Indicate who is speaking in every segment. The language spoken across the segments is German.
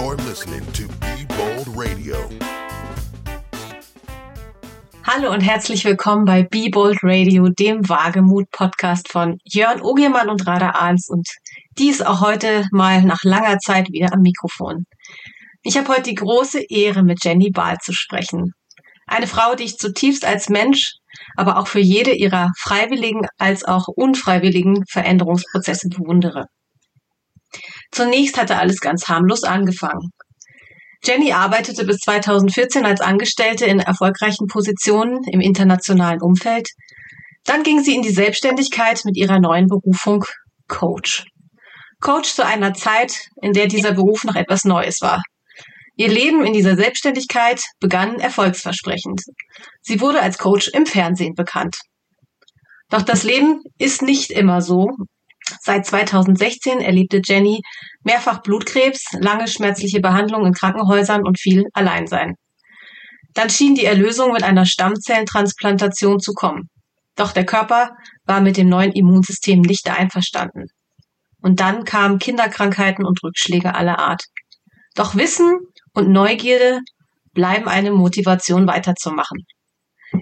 Speaker 1: You're listening to Be Bold Radio.
Speaker 2: Hallo und herzlich willkommen bei Be Bold Radio, dem Wagemut-Podcast von Jörn Ogiermann und Rada Ahns und dies auch heute mal nach langer Zeit wieder am Mikrofon. Ich habe heute die große Ehre, mit Jenny Bahl zu sprechen. Eine Frau, die ich zutiefst als Mensch, aber auch für jede ihrer freiwilligen als auch unfreiwilligen Veränderungsprozesse bewundere. Zunächst hatte alles ganz harmlos angefangen. Jenny arbeitete bis 2014 als Angestellte in erfolgreichen Positionen im internationalen Umfeld. Dann ging sie in die Selbstständigkeit mit ihrer neuen Berufung Coach. Coach zu einer Zeit, in der dieser Beruf noch etwas Neues war. Ihr Leben in dieser Selbstständigkeit begann erfolgsversprechend. Sie wurde als Coach im Fernsehen bekannt. Doch das Leben ist nicht immer so. Seit 2016 erlebte Jenny mehrfach Blutkrebs, lange schmerzliche Behandlung in Krankenhäusern und viel Alleinsein. Dann schien die Erlösung mit einer Stammzellentransplantation zu kommen. Doch der Körper war mit dem neuen Immunsystem nicht einverstanden. Und dann kamen Kinderkrankheiten und Rückschläge aller Art. Doch Wissen und Neugierde bleiben eine Motivation weiterzumachen.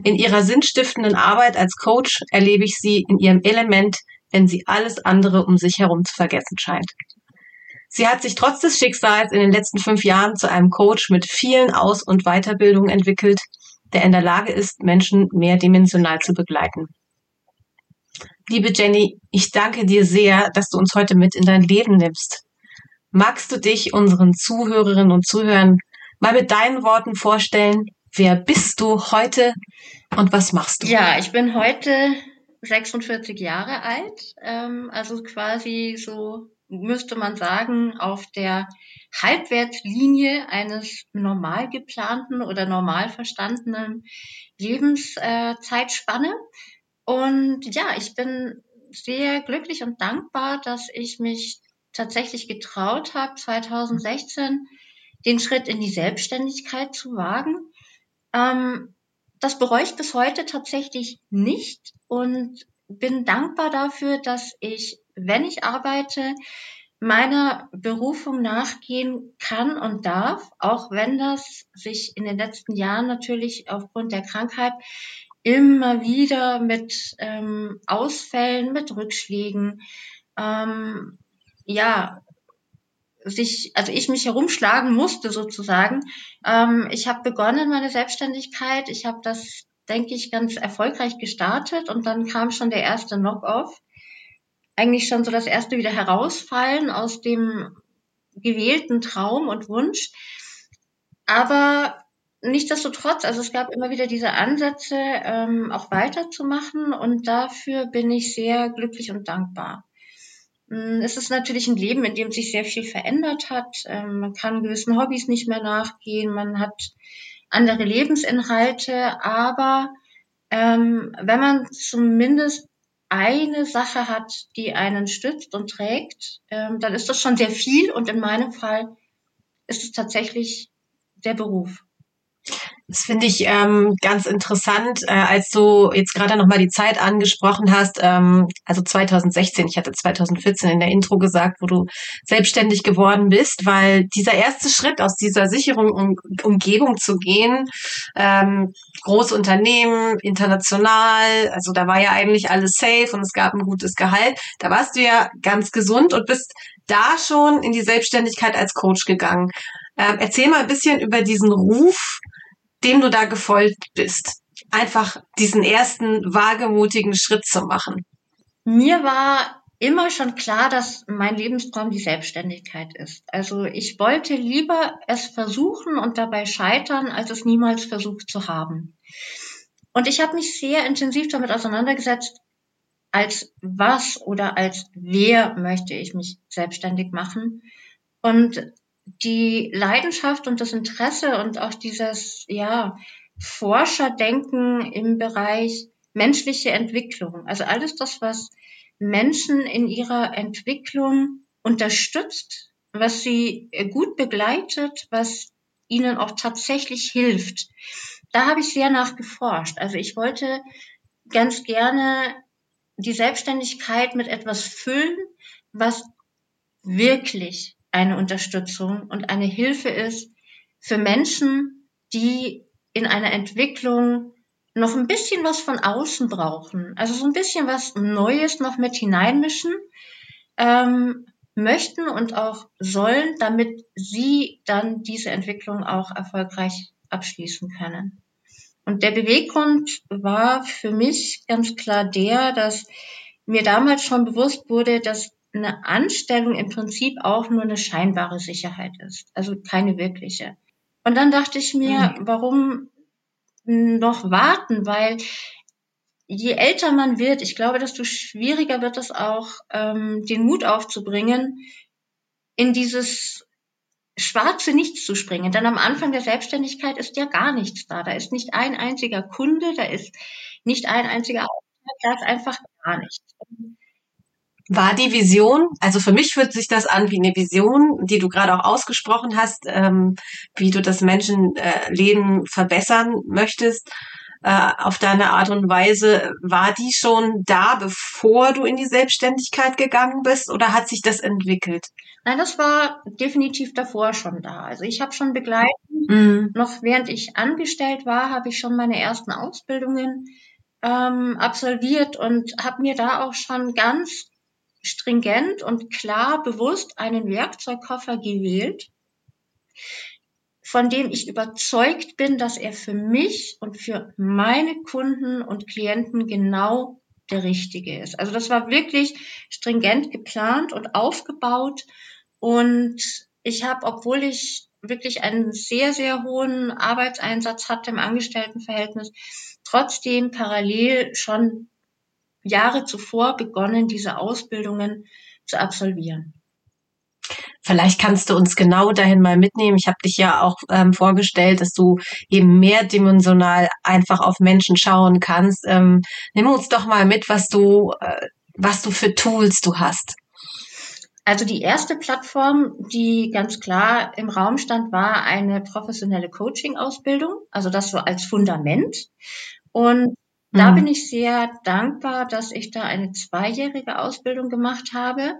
Speaker 2: In ihrer sinnstiftenden Arbeit als Coach erlebe ich sie in ihrem Element, wenn sie alles andere um sich herum zu vergessen scheint. Sie hat sich trotz des Schicksals in den letzten fünf Jahren zu einem Coach mit vielen Aus- und Weiterbildungen entwickelt, der in der Lage ist, Menschen mehrdimensional zu begleiten. Liebe Jenny, ich danke dir sehr, dass du uns heute mit in dein Leben nimmst. Magst du dich unseren Zuhörerinnen und Zuhörern mal mit deinen Worten vorstellen? Wer bist du heute und was machst du?
Speaker 3: Ja, ich bin heute 46 Jahre alt, ähm, also quasi so müsste man sagen, auf der Halbwertslinie eines normal geplanten oder normal verstandenen Lebenszeitspanne. Und ja, ich bin sehr glücklich und dankbar, dass ich mich tatsächlich getraut habe, 2016 den Schritt in die Selbstständigkeit zu wagen. Ähm, das bereue ich bis heute tatsächlich nicht und bin dankbar dafür, dass ich, wenn ich arbeite, meiner Berufung nachgehen kann und darf, auch wenn das sich in den letzten Jahren natürlich aufgrund der Krankheit immer wieder mit ähm, Ausfällen, mit Rückschlägen, ähm, ja, sich, also ich mich herumschlagen musste sozusagen. Ähm, ich habe begonnen meine Selbstständigkeit. Ich habe das, denke ich, ganz erfolgreich gestartet und dann kam schon der erste Knock-off. Eigentlich schon so das erste wieder herausfallen aus dem gewählten Traum und Wunsch. Aber nichtsdestotrotz, also es gab immer wieder diese Ansätze, ähm, auch weiterzumachen und dafür bin ich sehr glücklich und dankbar. Mm, es ist natürlich ein Leben, in dem sich sehr viel verändert hat. Ähm, man kann gewissen Hobbys nicht mehr nachgehen, man hat andere Lebensinhalte, aber ähm, wenn man zumindest eine Sache hat, die einen stützt und trägt, ähm, dann ist das schon sehr viel und in meinem Fall ist es tatsächlich der Beruf.
Speaker 2: Das finde ich ähm, ganz interessant, äh, als du jetzt gerade nochmal die Zeit angesprochen hast, ähm, also 2016, ich hatte 2014 in der Intro gesagt, wo du selbstständig geworden bist, weil dieser erste Schritt aus dieser sicheren um Umgebung zu gehen, ähm, große Unternehmen, international, also da war ja eigentlich alles safe und es gab ein gutes Gehalt, da warst du ja ganz gesund und bist da schon in die Selbstständigkeit als Coach gegangen. Ähm, erzähl mal ein bisschen über diesen Ruf, dem du da gefolgt bist. Einfach diesen ersten wagemutigen Schritt zu machen.
Speaker 3: Mir war immer schon klar, dass mein Lebenstraum die Selbstständigkeit ist. Also ich wollte lieber es versuchen und dabei scheitern, als es niemals versucht zu haben. Und ich habe mich sehr intensiv damit auseinandergesetzt, als was oder als wer möchte ich mich selbstständig machen. Und die Leidenschaft und das Interesse und auch dieses, ja, Forscherdenken im Bereich menschliche Entwicklung. Also alles das, was Menschen in ihrer Entwicklung unterstützt, was sie gut begleitet, was ihnen auch tatsächlich hilft. Da habe ich sehr nachgeforscht. Also ich wollte ganz gerne die Selbstständigkeit mit etwas füllen, was wirklich eine Unterstützung und eine Hilfe ist für Menschen, die in einer Entwicklung noch ein bisschen was von außen brauchen. Also so ein bisschen was Neues noch mit hineinmischen ähm, möchten und auch sollen, damit sie dann diese Entwicklung auch erfolgreich abschließen können. Und der Beweggrund war für mich ganz klar der, dass mir damals schon bewusst wurde, dass eine Anstellung im Prinzip auch nur eine scheinbare Sicherheit ist, also keine wirkliche. Und dann dachte ich mir, mhm. warum noch warten, weil je älter man wird, ich glaube, desto schwieriger wird es auch, ähm, den Mut aufzubringen, in dieses schwarze Nichts zu springen. Denn am Anfang der Selbstständigkeit ist ja gar nichts da. Da ist nicht ein einziger Kunde, da ist nicht ein einziger Auftrag, da ist einfach gar nichts.
Speaker 2: War die Vision, also für mich fühlt sich das an wie eine Vision, die du gerade auch ausgesprochen hast, ähm, wie du das Menschenleben verbessern möchtest äh, auf deine Art und Weise. War die schon da, bevor du in die Selbstständigkeit gegangen bist oder hat sich das entwickelt?
Speaker 3: Nein, das war definitiv davor schon da. Also ich habe schon begleitet, mhm. noch während ich angestellt war, habe ich schon meine ersten Ausbildungen ähm, absolviert und habe mir da auch schon ganz stringent und klar bewusst einen Werkzeugkoffer gewählt, von dem ich überzeugt bin, dass er für mich und für meine Kunden und Klienten genau der richtige ist. Also das war wirklich stringent geplant und aufgebaut und ich habe, obwohl ich wirklich einen sehr, sehr hohen Arbeitseinsatz hatte im Angestelltenverhältnis, trotzdem parallel schon Jahre zuvor begonnen, diese Ausbildungen zu absolvieren.
Speaker 2: Vielleicht kannst du uns genau dahin mal mitnehmen. Ich habe dich ja auch ähm, vorgestellt, dass du eben mehrdimensional einfach auf Menschen schauen kannst. Ähm, nimm uns doch mal mit, was du, äh, was du für Tools du hast.
Speaker 3: Also die erste Plattform, die ganz klar im Raum stand, war eine professionelle Coaching-Ausbildung, also das so als Fundament. Und da mhm. bin ich sehr dankbar, dass ich da eine zweijährige Ausbildung gemacht habe,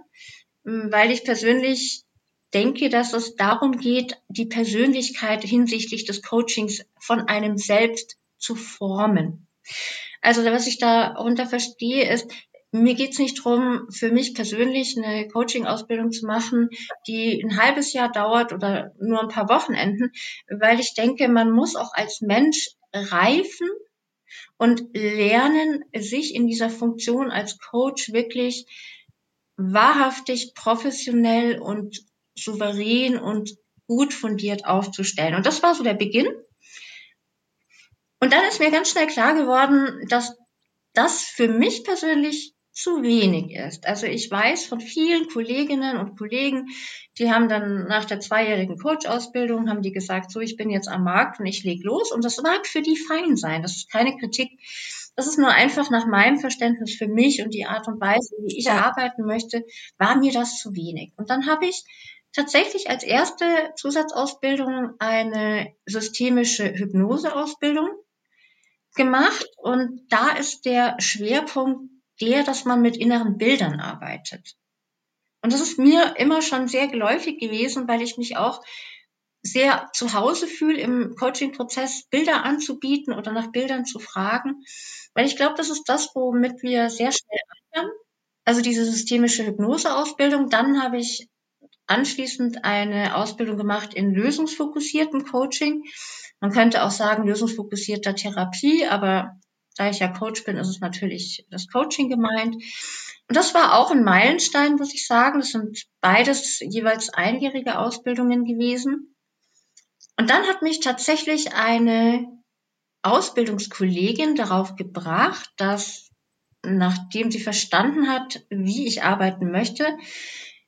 Speaker 3: weil ich persönlich denke, dass es darum geht, die Persönlichkeit hinsichtlich des Coachings von einem selbst zu formen. Also was ich darunter verstehe, ist, mir geht's nicht drum, für mich persönlich eine Coaching-Ausbildung zu machen, die ein halbes Jahr dauert oder nur ein paar Wochenenden, weil ich denke, man muss auch als Mensch reifen und lernen, sich in dieser Funktion als Coach wirklich wahrhaftig professionell und souverän und gut fundiert aufzustellen. Und das war so der Beginn. Und dann ist mir ganz schnell klar geworden, dass das für mich persönlich zu wenig ist. Also ich weiß von vielen Kolleginnen und Kollegen, die haben dann nach der zweijährigen Coach-Ausbildung, haben die gesagt, so, ich bin jetzt am Markt und ich leg los. Und das mag für die fein sein. Das ist keine Kritik. Das ist nur einfach nach meinem Verständnis für mich und die Art und Weise, wie ich ja. arbeiten möchte, war mir das zu wenig. Und dann habe ich tatsächlich als erste Zusatzausbildung eine systemische Hypnoseausbildung gemacht. Und da ist der Schwerpunkt der, dass man mit inneren Bildern arbeitet. Und das ist mir immer schon sehr geläufig gewesen, weil ich mich auch sehr zu Hause fühle im Coaching-Prozess, Bilder anzubieten oder nach Bildern zu fragen. Weil ich glaube, das ist das, womit wir sehr schnell anfangen. Also diese systemische Hypnose-Ausbildung. Dann habe ich anschließend eine Ausbildung gemacht in lösungsfokussiertem Coaching. Man könnte auch sagen lösungsfokussierter Therapie, aber da ich ja Coach bin, ist es natürlich das Coaching gemeint. Und das war auch ein Meilenstein, muss ich sagen. Das sind beides jeweils einjährige Ausbildungen gewesen. Und dann hat mich tatsächlich eine Ausbildungskollegin darauf gebracht, dass nachdem sie verstanden hat, wie ich arbeiten möchte,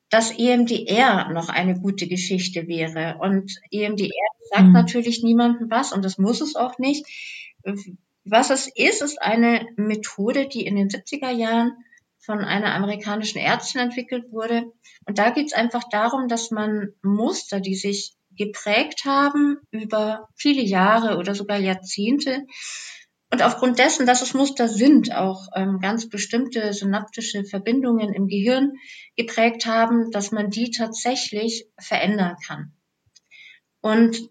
Speaker 3: dass EMDR noch eine gute Geschichte wäre. Und EMDR sagt mhm. natürlich niemandem was und das muss es auch nicht. Was es ist, ist eine Methode, die in den 70er Jahren von einer amerikanischen Ärztin entwickelt wurde. Und da geht es einfach darum, dass man Muster, die sich geprägt haben über viele Jahre oder sogar Jahrzehnte, Und aufgrund dessen, dass es Muster sind, auch ähm, ganz bestimmte synaptische Verbindungen im Gehirn geprägt haben, dass man die tatsächlich verändern kann. Und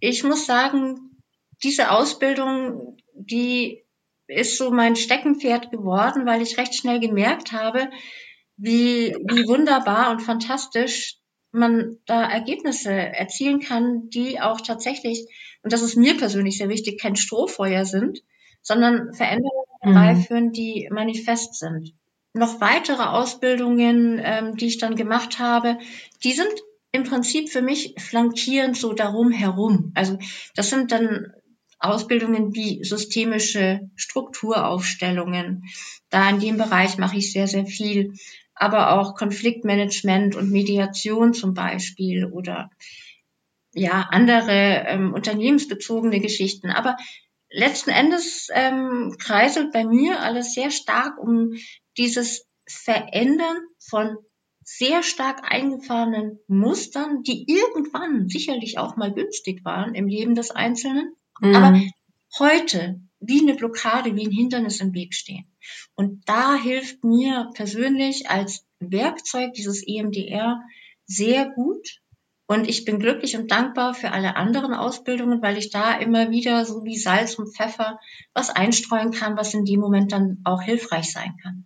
Speaker 3: ich muss sagen, diese Ausbildung, die ist so mein Steckenpferd geworden, weil ich recht schnell gemerkt habe, wie, wie wunderbar und fantastisch man da Ergebnisse erzielen kann, die auch tatsächlich, und das ist mir persönlich sehr wichtig, kein Strohfeuer sind, sondern Veränderungen mhm. herbeiführen, die manifest sind. Noch weitere Ausbildungen, ähm, die ich dann gemacht habe, die sind im Prinzip für mich flankierend so darum herum. Also das sind dann Ausbildungen wie systemische Strukturaufstellungen. Da in dem Bereich mache ich sehr, sehr viel aber auch Konfliktmanagement und Mediation zum Beispiel oder ja andere ähm, unternehmensbezogene Geschichten. Aber letzten Endes ähm, kreiselt bei mir alles sehr stark um dieses Verändern von sehr stark eingefahrenen Mustern, die irgendwann sicherlich auch mal günstig waren im Leben des Einzelnen, mhm. aber heute wie eine Blockade, wie ein Hindernis im Weg stehen. Und da hilft mir persönlich als Werkzeug dieses EMDR sehr gut. Und ich bin glücklich und dankbar für alle anderen Ausbildungen, weil ich da immer wieder so wie Salz und Pfeffer was einstreuen kann, was in dem Moment dann auch hilfreich sein kann.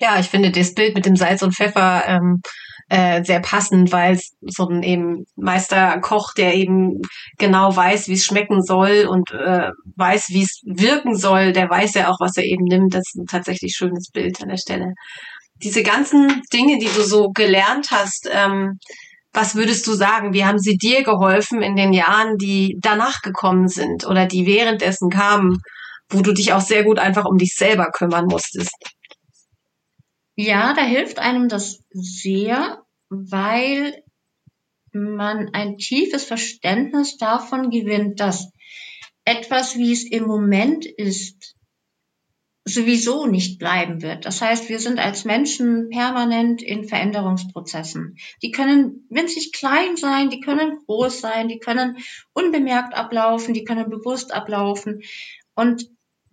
Speaker 2: Ja, ich finde das Bild mit dem Salz und Pfeffer ähm, äh, sehr passend, weil es so ein eben Meisterkoch, der eben genau weiß, wie es schmecken soll und äh, weiß, wie es wirken soll, der weiß ja auch, was er eben nimmt. Das ist ein tatsächlich schönes Bild an der Stelle. Diese ganzen Dinge, die du so gelernt hast, ähm, was würdest du sagen? Wie haben sie dir geholfen in den Jahren, die danach gekommen sind oder die währenddessen kamen, wo du dich auch sehr gut einfach um dich selber kümmern musstest?
Speaker 3: Ja, da hilft einem das sehr, weil man ein tiefes Verständnis davon gewinnt, dass etwas, wie es im Moment ist, sowieso nicht bleiben wird. Das heißt, wir sind als Menschen permanent in Veränderungsprozessen. Die können winzig klein sein, die können groß sein, die können unbemerkt ablaufen, die können bewusst ablaufen. Und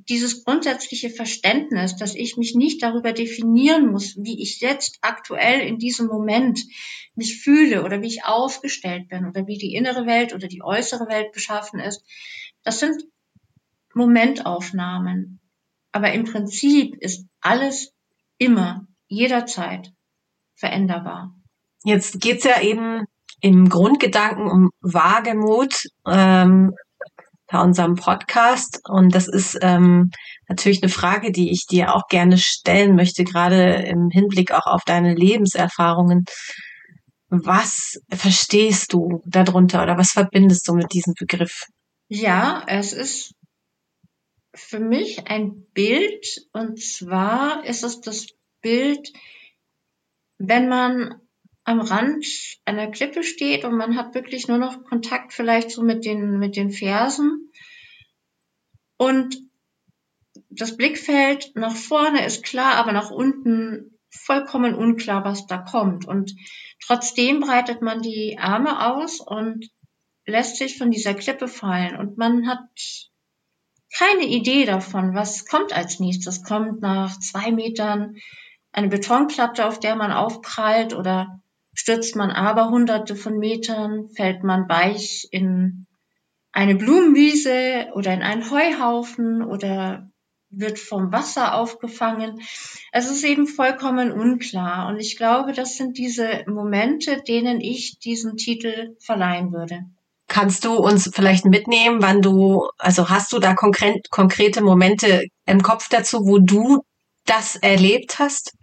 Speaker 3: dieses grundsätzliche Verständnis, dass ich mich nicht darüber definieren muss, wie ich jetzt aktuell in diesem Moment mich fühle oder wie ich aufgestellt bin oder wie die innere Welt oder die äußere Welt beschaffen ist, das sind Momentaufnahmen. Aber im Prinzip ist alles immer, jederzeit veränderbar.
Speaker 2: Jetzt geht's ja eben im Grundgedanken um Wagemut. Ähm, bei unserem Podcast. Und das ist ähm, natürlich eine Frage, die ich dir auch gerne stellen möchte, gerade im Hinblick auch auf deine Lebenserfahrungen. Was verstehst du darunter oder was verbindest du mit diesem Begriff?
Speaker 3: Ja, es ist für mich ein Bild und zwar ist es das Bild, wenn man am Rand einer Klippe steht und man hat wirklich nur noch Kontakt vielleicht so mit den, mit den Fersen. Und das Blickfeld nach vorne ist klar, aber nach unten vollkommen unklar, was da kommt. Und trotzdem breitet man die Arme aus und lässt sich von dieser Klippe fallen. Und man hat keine Idee davon, was kommt als nächstes. Kommt nach zwei Metern eine Betonplatte, auf der man aufprallt oder Stürzt man aber hunderte von Metern, fällt man weich in eine Blumenwiese oder in einen Heuhaufen oder wird vom Wasser aufgefangen. Es ist eben vollkommen unklar. Und ich glaube, das sind diese Momente, denen ich diesen Titel verleihen würde.
Speaker 2: Kannst du uns vielleicht mitnehmen, wann du, also hast du da konkret, konkrete Momente im Kopf dazu, wo du das erlebt hast?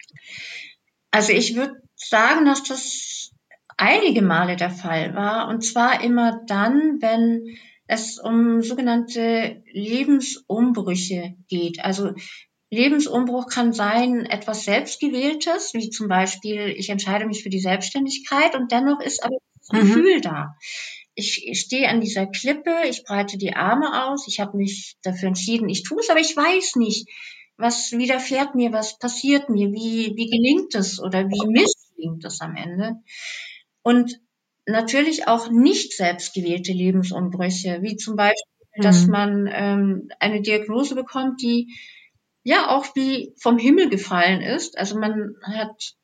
Speaker 3: Also ich würde sagen, dass das einige Male der Fall war. Und zwar immer dann, wenn es um sogenannte Lebensumbrüche geht. Also Lebensumbruch kann sein etwas Selbstgewähltes, wie zum Beispiel, ich entscheide mich für die Selbstständigkeit und dennoch ist aber das mhm. Gefühl da. Ich, ich stehe an dieser Klippe, ich breite die Arme aus, ich habe mich dafür entschieden, ich tue es, aber ich weiß nicht, was widerfährt mir, was passiert mir, wie, wie gelingt es oder wie misst klingt das am Ende. Und natürlich auch nicht selbstgewählte Lebensumbrüche, wie zum Beispiel, dass man ähm, eine Diagnose bekommt, die ja auch wie vom Himmel gefallen ist. Also man hat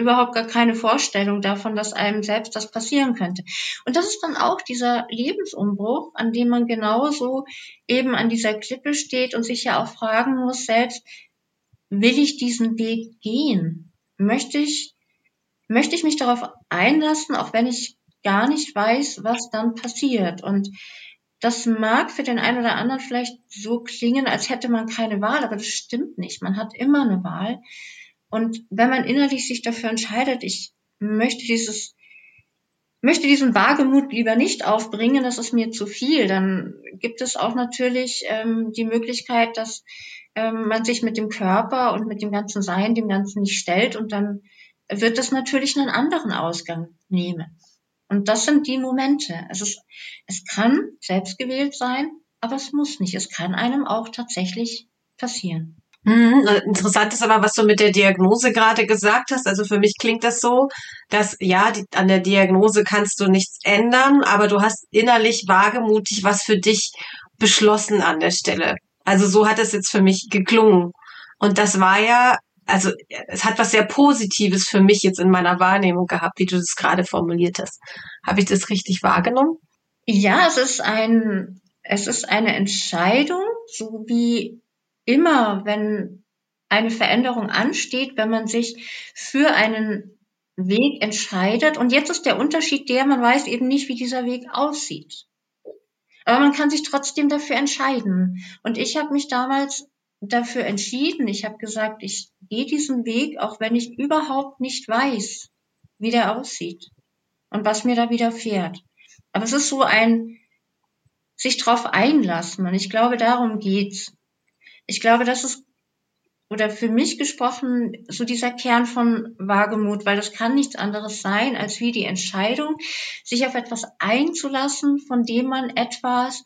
Speaker 3: überhaupt gar keine Vorstellung davon, dass einem selbst das passieren könnte. Und das ist dann auch dieser Lebensumbruch, an dem man genauso eben an dieser Klippe steht und sich ja auch fragen muss selbst, will ich diesen Weg gehen? Möchte ich, möchte ich mich darauf einlassen, auch wenn ich gar nicht weiß, was dann passiert? Und das mag für den einen oder anderen vielleicht so klingen, als hätte man keine Wahl, aber das stimmt nicht. Man hat immer eine Wahl. Und wenn man innerlich sich dafür entscheidet, ich möchte dieses, möchte diesen Wagemut lieber nicht aufbringen, das ist mir zu viel, dann gibt es auch natürlich ähm, die Möglichkeit, dass ähm, man sich mit dem Körper und mit dem ganzen Sein dem Ganzen nicht stellt und dann wird das natürlich einen anderen Ausgang nehmen. Und das sind die Momente. Es, ist, es kann selbstgewählt sein, aber es muss nicht. Es kann einem auch tatsächlich passieren.
Speaker 2: Mhm, interessant ist aber, was du mit der Diagnose gerade gesagt hast. Also für mich klingt das so, dass ja, die, an der Diagnose kannst du nichts ändern, aber du hast innerlich wagemutig was für dich beschlossen an der Stelle. Also so hat es jetzt für mich geklungen. Und das war ja also es hat was sehr Positives für mich jetzt in meiner Wahrnehmung gehabt, wie du das gerade formuliert hast. Habe ich das richtig wahrgenommen?
Speaker 3: Ja, es ist ein, es ist eine Entscheidung, so wie immer, wenn eine Veränderung ansteht, wenn man sich für einen Weg entscheidet. Und jetzt ist der Unterschied der, man weiß eben nicht, wie dieser Weg aussieht. Aber man kann sich trotzdem dafür entscheiden. Und ich habe mich damals dafür entschieden. Ich habe gesagt, ich gehe diesen Weg, auch wenn ich überhaupt nicht weiß, wie der aussieht und was mir da widerfährt. Aber es ist so ein sich drauf einlassen und ich glaube, darum geht's. Ich glaube, das ist oder für mich gesprochen so dieser Kern von Wagemut, weil das kann nichts anderes sein als wie die Entscheidung, sich auf etwas einzulassen, von dem man etwas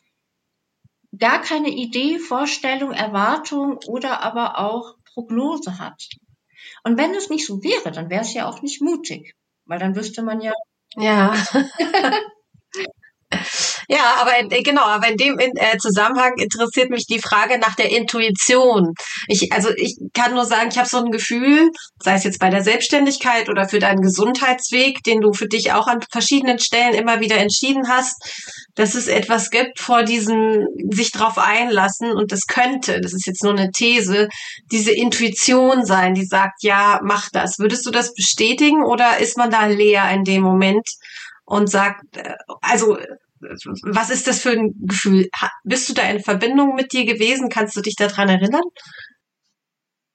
Speaker 3: gar keine Idee, Vorstellung, Erwartung oder aber auch Prognose hat. Und wenn es nicht so wäre, dann wäre es ja auch nicht mutig, weil dann wüsste man ja.
Speaker 2: Ja. Ja, aber in, genau, aber in dem in, äh, Zusammenhang interessiert mich die Frage nach der Intuition. Ich, also ich kann nur sagen, ich habe so ein Gefühl, sei es jetzt bei der Selbstständigkeit oder für deinen Gesundheitsweg, den du für dich auch an verschiedenen Stellen immer wieder entschieden hast, dass es etwas gibt vor diesem sich drauf einlassen und das könnte, das ist jetzt nur eine These, diese Intuition sein, die sagt, ja, mach das. Würdest du das bestätigen oder ist man da leer in dem Moment? und sagt, äh, also was ist das für ein Gefühl? Bist du da in Verbindung mit dir gewesen? Kannst du dich daran erinnern?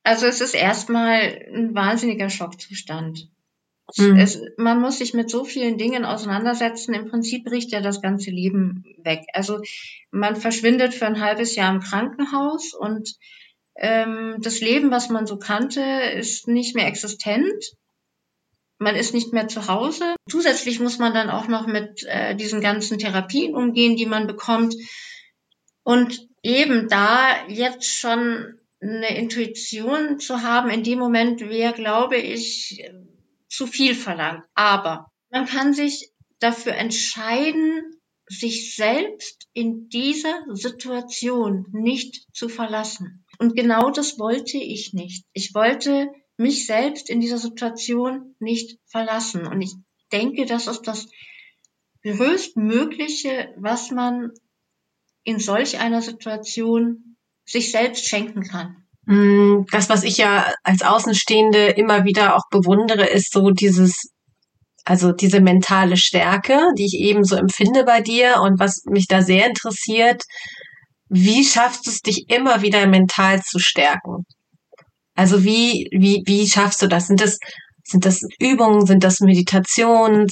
Speaker 3: Also es ist erstmal ein wahnsinniger Schockzustand. Mhm. Es, man muss sich mit so vielen Dingen auseinandersetzen. Im Prinzip bricht ja das ganze Leben weg. Also man verschwindet für ein halbes Jahr im Krankenhaus und ähm, das Leben, was man so kannte, ist nicht mehr existent man ist nicht mehr zu Hause. Zusätzlich muss man dann auch noch mit äh, diesen ganzen Therapien umgehen, die man bekommt. Und eben da jetzt schon eine Intuition zu haben, in dem Moment wäre, glaube ich, zu viel verlangt. Aber man kann sich dafür entscheiden, sich selbst in dieser Situation nicht zu verlassen. Und genau das wollte ich nicht. Ich wollte mich selbst in dieser Situation nicht verlassen. Und ich denke, das ist das größtmögliche, was man in solch einer Situation sich selbst schenken kann.
Speaker 2: Mm, das, was ich ja als Außenstehende immer wieder auch bewundere, ist so dieses, also diese mentale Stärke, die ich eben so empfinde bei dir und was mich da sehr interessiert, wie schaffst du es, dich immer wieder mental zu stärken? Also wie, wie, wie schaffst du das? Sind das, sind das Übungen? Sind das Meditationen?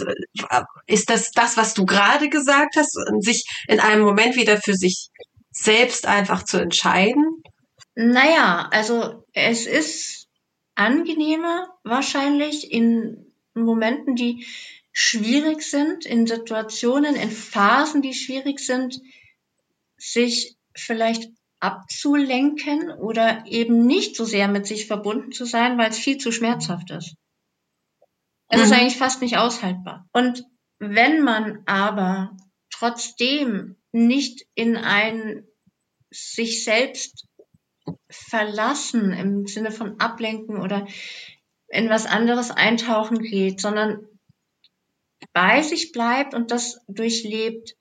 Speaker 2: Ist das das, was du gerade gesagt hast? Sich in einem Moment wieder für sich selbst einfach zu entscheiden?
Speaker 3: Naja, also es ist angenehmer wahrscheinlich in Momenten, die schwierig sind, in Situationen, in Phasen, die schwierig sind, sich vielleicht abzulenken oder eben nicht so sehr mit sich verbunden zu sein, weil es viel zu schmerzhaft ist. Es mhm. ist eigentlich fast nicht aushaltbar. Und wenn man aber trotzdem nicht in ein sich selbst verlassen im Sinne von ablenken oder in was anderes eintauchen geht, sondern bei sich bleibt und das durchlebt.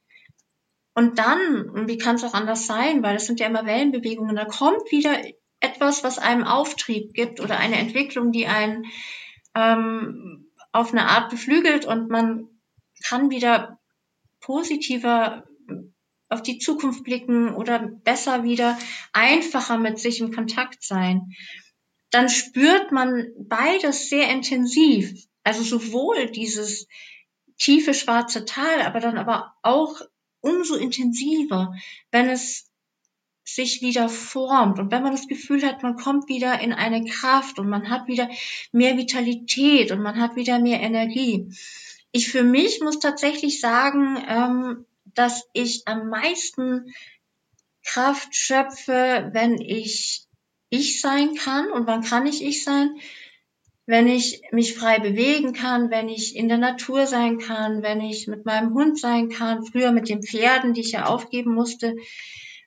Speaker 3: Und dann, wie kann es auch anders sein, weil das sind ja immer Wellenbewegungen, da kommt wieder etwas, was einem Auftrieb gibt oder eine Entwicklung, die einen ähm, auf eine Art beflügelt und man kann wieder positiver auf die Zukunft blicken oder besser wieder einfacher mit sich im Kontakt sein, dann spürt man beides sehr intensiv. Also sowohl dieses tiefe schwarze Tal, aber dann aber auch umso intensiver, wenn es sich wieder formt und wenn man das Gefühl hat, man kommt wieder in eine Kraft und man hat wieder mehr Vitalität und man hat wieder mehr Energie. Ich für mich muss tatsächlich sagen, ähm, dass ich am meisten Kraft schöpfe, wenn ich ich sein kann. Und wann kann ich ich sein? Wenn ich mich frei bewegen kann, wenn ich in der Natur sein kann, wenn ich mit meinem Hund sein kann, früher mit den Pferden, die ich ja aufgeben musste.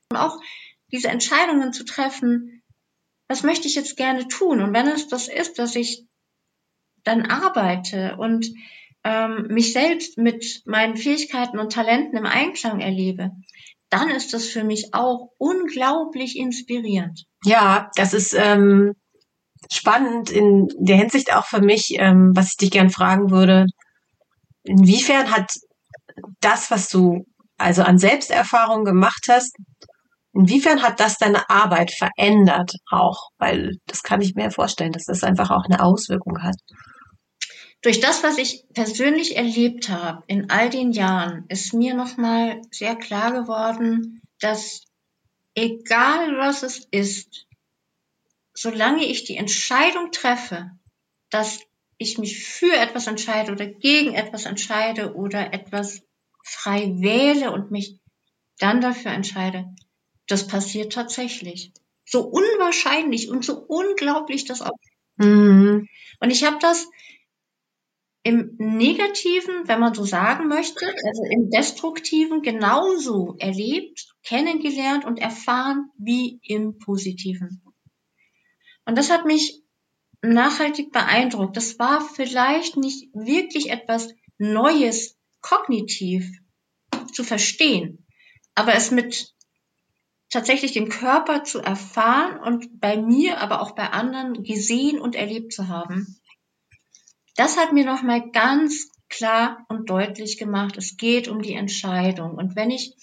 Speaker 3: Und auch diese Entscheidungen zu treffen, was möchte ich jetzt gerne tun? Und wenn es das ist, dass ich dann arbeite und ähm, mich selbst mit meinen Fähigkeiten und Talenten im Einklang erlebe, dann ist das für mich auch unglaublich inspirierend.
Speaker 2: Ja, das ist ähm, spannend in der Hinsicht auch für mich, ähm, was ich dich gern fragen würde. Inwiefern hat das, was du also an Selbsterfahrung gemacht hast, inwiefern hat das deine Arbeit verändert auch? Weil das kann ich mir vorstellen, dass das einfach auch eine Auswirkung hat.
Speaker 3: Durch das, was ich persönlich erlebt habe in all den Jahren, ist mir nochmal sehr klar geworden, dass egal was es ist, solange ich die Entscheidung treffe, dass ich mich für etwas entscheide oder gegen etwas entscheide oder etwas frei wähle und mich dann dafür entscheide, das passiert tatsächlich. So unwahrscheinlich und so unglaublich das auch. Mhm. Und ich habe das im Negativen, wenn man so sagen möchte, also im Destruktiven genauso erlebt, kennengelernt und erfahren wie im Positiven. Und das hat mich nachhaltig beeindruckt. Das war vielleicht nicht wirklich etwas Neues kognitiv zu verstehen, aber es mit tatsächlich dem Körper zu erfahren und bei mir, aber auch bei anderen gesehen und erlebt zu haben. Das hat mir nochmal ganz klar und deutlich gemacht, es geht um die Entscheidung. Und wenn ich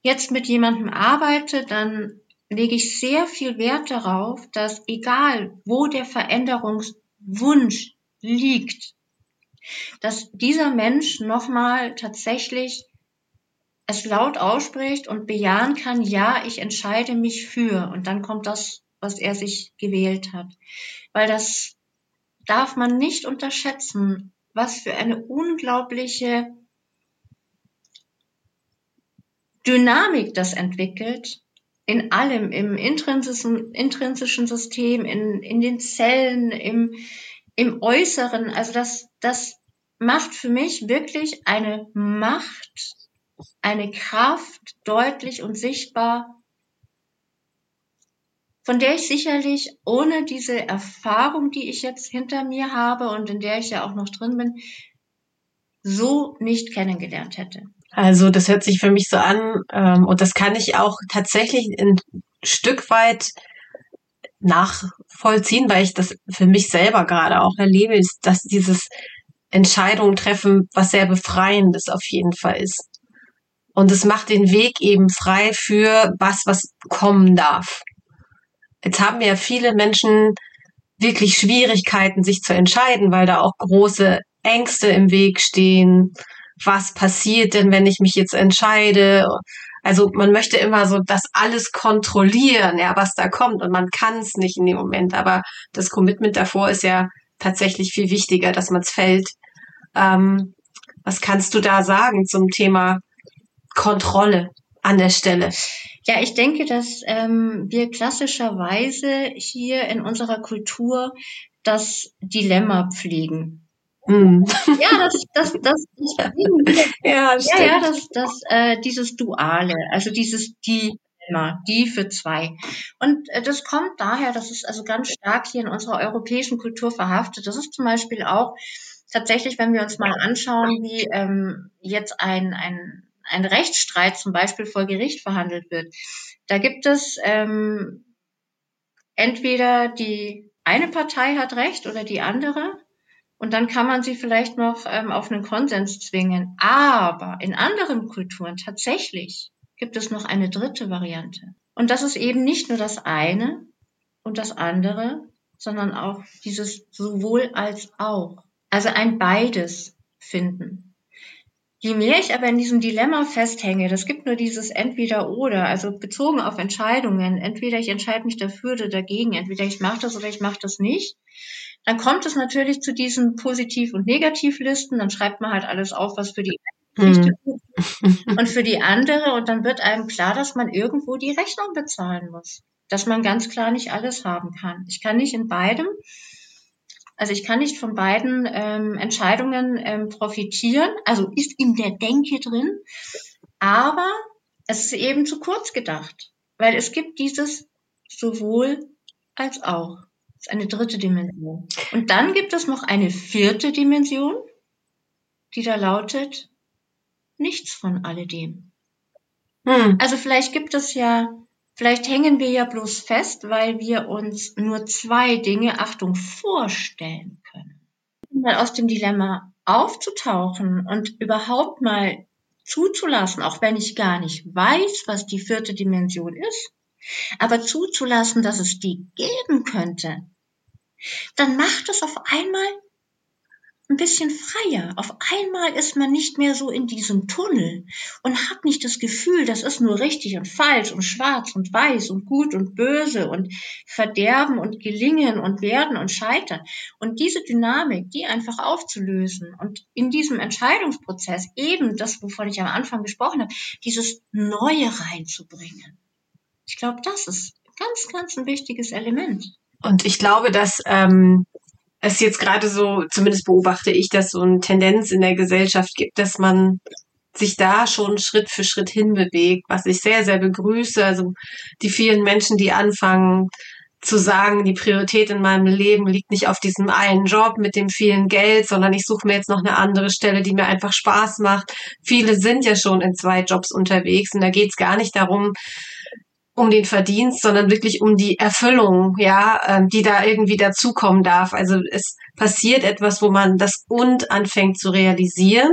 Speaker 3: jetzt mit jemandem arbeite, dann lege ich sehr viel Wert darauf, dass egal wo der Veränderungswunsch liegt, dass dieser Mensch nochmal tatsächlich es laut ausspricht und bejahen kann, ja, ich entscheide mich für. Und dann kommt das, was er sich gewählt hat. Weil das darf man nicht unterschätzen, was für eine unglaubliche Dynamik das entwickelt, in allem, im intrinsischen, intrinsischen System, in, in den Zellen, im, im Äußeren. Also das, das macht für mich wirklich eine Macht, eine Kraft deutlich und sichtbar, von der ich sicherlich ohne diese Erfahrung, die ich jetzt hinter mir habe und in der ich ja auch noch drin bin, so nicht kennengelernt hätte.
Speaker 2: Also das hört sich für mich so an ähm, und das kann ich auch tatsächlich ein Stück weit nachvollziehen, weil ich das für mich selber gerade auch erlebe, ist, dass dieses Entscheidungen treffen, was sehr befreiendes auf jeden Fall ist. Und es macht den Weg eben frei für was, was kommen darf. Jetzt haben ja viele Menschen wirklich Schwierigkeiten, sich zu entscheiden, weil da auch große Ängste im Weg stehen. Was passiert denn, wenn ich mich jetzt entscheide? Also man möchte immer so das alles kontrollieren, ja, was da kommt und man kann es nicht in dem Moment. Aber das Commitment davor ist ja tatsächlich viel wichtiger, dass man es fällt. Ähm, was kannst du da sagen zum Thema Kontrolle an der Stelle?
Speaker 3: Ja, ich denke, dass ähm, wir klassischerweise hier in unserer Kultur das Dilemma pflegen. Mhm. Ja, das, das, das, das ja, ja, ja, das, das, äh, dieses Duale, also dieses die immer, die für zwei. Und äh, das kommt daher, das ist also ganz stark hier in unserer europäischen Kultur verhaftet. Das ist zum Beispiel auch tatsächlich, wenn wir uns mal anschauen, wie ähm, jetzt ein, ein, ein Rechtsstreit zum Beispiel vor Gericht verhandelt wird. Da gibt es ähm, entweder die eine Partei hat Recht oder die andere. Und dann kann man sie vielleicht noch ähm, auf einen Konsens zwingen. Aber in anderen Kulturen tatsächlich gibt es noch eine dritte Variante. Und das ist eben nicht nur das eine und das andere, sondern auch dieses sowohl als auch. Also ein beides finden. Je mehr ich aber in diesem Dilemma festhänge, das gibt nur dieses entweder oder, also bezogen auf Entscheidungen, entweder ich entscheide mich dafür oder dagegen, entweder ich mache das oder ich mache das nicht, dann kommt es natürlich zu diesen Positiv- und Negativlisten, dann schreibt man halt alles auf, was für die hm. und für die andere und dann wird einem klar, dass man irgendwo die Rechnung bezahlen muss, dass man ganz klar nicht alles haben kann. Ich kann nicht in beidem also ich kann nicht von beiden ähm, Entscheidungen ähm, profitieren, also ist in der Denke drin, aber es ist eben zu kurz gedacht, weil es gibt dieses sowohl als auch. Das ist eine dritte Dimension. Und dann gibt es noch eine vierte Dimension, die da lautet nichts von alledem. Hm. Also vielleicht gibt es ja Vielleicht hängen wir ja bloß fest, weil wir uns nur zwei Dinge, Achtung, vorstellen können. Mal aus dem Dilemma aufzutauchen und überhaupt mal zuzulassen, auch wenn ich gar nicht weiß, was die vierte Dimension ist, aber zuzulassen, dass es die geben könnte, dann macht es auf einmal ein bisschen freier. Auf einmal ist man nicht mehr so in diesem Tunnel und hat nicht das Gefühl, das ist nur richtig und falsch und schwarz und weiß und gut und böse und Verderben und Gelingen und Werden und Scheitern. Und diese Dynamik, die einfach aufzulösen und in diesem Entscheidungsprozess eben das, wovon ich am Anfang gesprochen habe, dieses Neue reinzubringen. Ich glaube, das ist ganz, ganz ein wichtiges Element.
Speaker 2: Und ich glaube, dass ähm, es jetzt gerade so, zumindest beobachte ich, dass so eine Tendenz in der Gesellschaft gibt, dass man sich da schon Schritt für Schritt hinbewegt, was ich sehr, sehr begrüße. Also die vielen Menschen, die anfangen zu sagen, die Priorität in meinem Leben liegt nicht auf diesem einen Job mit dem vielen Geld, sondern ich suche mir jetzt noch eine andere Stelle, die mir einfach Spaß macht. Viele sind ja schon in zwei Jobs unterwegs und da geht es gar nicht darum, um den Verdienst, sondern wirklich um die Erfüllung, ja, ähm, die da irgendwie dazukommen darf. Also es passiert etwas, wo man das und anfängt zu realisieren.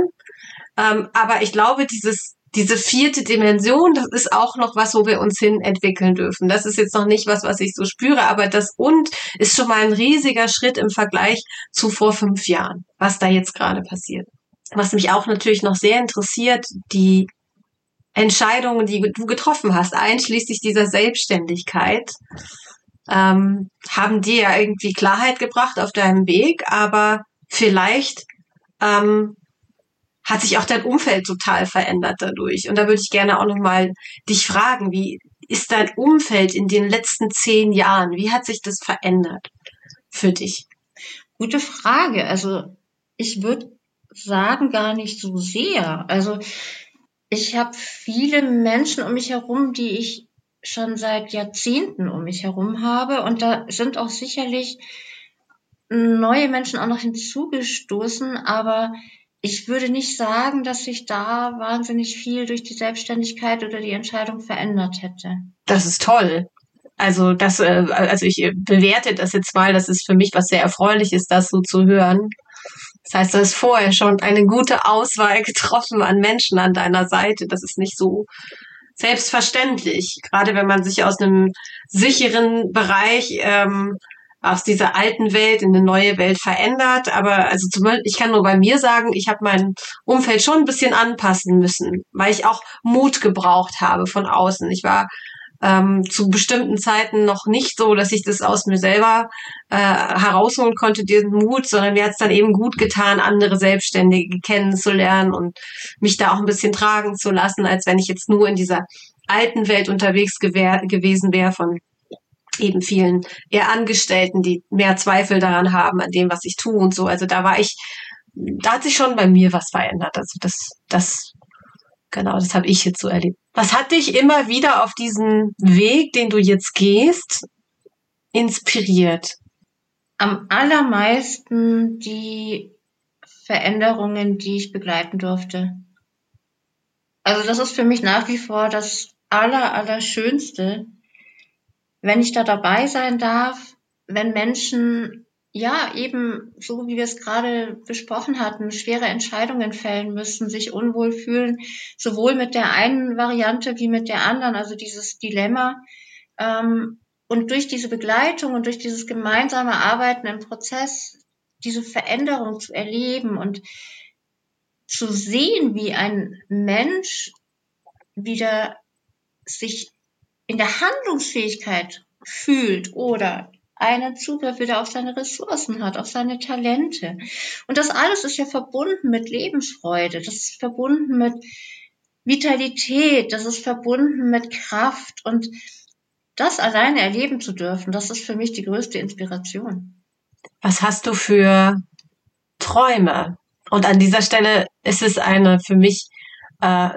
Speaker 2: Ähm, aber ich glaube, dieses diese vierte Dimension, das ist auch noch was, wo wir uns hin entwickeln dürfen. Das ist jetzt noch nicht was, was ich so spüre, aber das und ist schon mal ein riesiger Schritt im Vergleich zu vor fünf Jahren, was da jetzt gerade passiert. Was mich auch natürlich noch sehr interessiert, die Entscheidungen, die du getroffen hast, einschließlich dieser Selbstständigkeit, ähm, haben dir ja irgendwie Klarheit gebracht auf deinem Weg, aber vielleicht ähm, hat sich auch dein Umfeld total verändert dadurch. Und da würde ich gerne auch nochmal dich fragen, wie ist dein Umfeld in den letzten zehn Jahren? Wie hat sich das verändert für dich?
Speaker 3: Gute Frage. Also ich würde sagen, gar nicht so sehr. Also ich habe viele Menschen um mich herum, die ich schon seit Jahrzehnten um mich herum habe. Und da sind auch sicherlich neue Menschen auch noch hinzugestoßen. Aber ich würde nicht sagen, dass sich da wahnsinnig viel durch die Selbstständigkeit oder die Entscheidung verändert hätte.
Speaker 2: Das ist toll. Also das, äh, also ich bewerte das jetzt mal, das ist für mich was sehr erfreulich ist, das so zu hören. Das heißt, du hast vorher schon eine gute Auswahl getroffen an Menschen an deiner Seite. Das ist nicht so selbstverständlich. Gerade wenn man sich aus einem sicheren Bereich ähm, aus dieser alten Welt in eine neue Welt verändert. Aber also zum Beispiel, ich kann nur bei mir sagen, ich habe mein Umfeld schon ein bisschen anpassen müssen, weil ich auch Mut gebraucht habe von außen. Ich war ähm, zu bestimmten Zeiten noch nicht so, dass ich das aus mir selber äh, herausholen konnte, diesen Mut, sondern mir hat es dann eben gut getan, andere Selbstständige kennenzulernen und mich da auch ein bisschen tragen zu lassen, als wenn ich jetzt nur in dieser alten Welt unterwegs gewesen wäre von eben vielen eher Angestellten, die mehr Zweifel daran haben, an dem, was ich tue und so. Also da war ich da hat sich schon bei mir was verändert. Also das, das, genau, das habe ich jetzt so erlebt. Was hat dich immer wieder auf diesen Weg, den du jetzt gehst, inspiriert?
Speaker 3: Am allermeisten die Veränderungen, die ich begleiten durfte. Also das ist für mich nach wie vor das aller, allerschönste, wenn ich da dabei sein darf, wenn Menschen ja eben so wie wir es gerade besprochen hatten, schwere Entscheidungen fällen müssen, sich unwohl fühlen, sowohl mit der einen Variante wie mit der anderen, also dieses Dilemma. Ähm, und durch diese Begleitung und durch dieses gemeinsame Arbeiten im Prozess, diese Veränderung zu erleben und zu sehen, wie ein Mensch wieder sich in der Handlungsfähigkeit fühlt oder einen Zugriff wieder auf seine Ressourcen hat, auf seine Talente. Und das alles ist ja verbunden mit Lebensfreude, das ist verbunden mit Vitalität, das ist verbunden mit Kraft und das alleine erleben zu dürfen, das ist für mich die größte Inspiration.
Speaker 2: Was hast du für Träume? Und an dieser Stelle ist es eine für mich äh,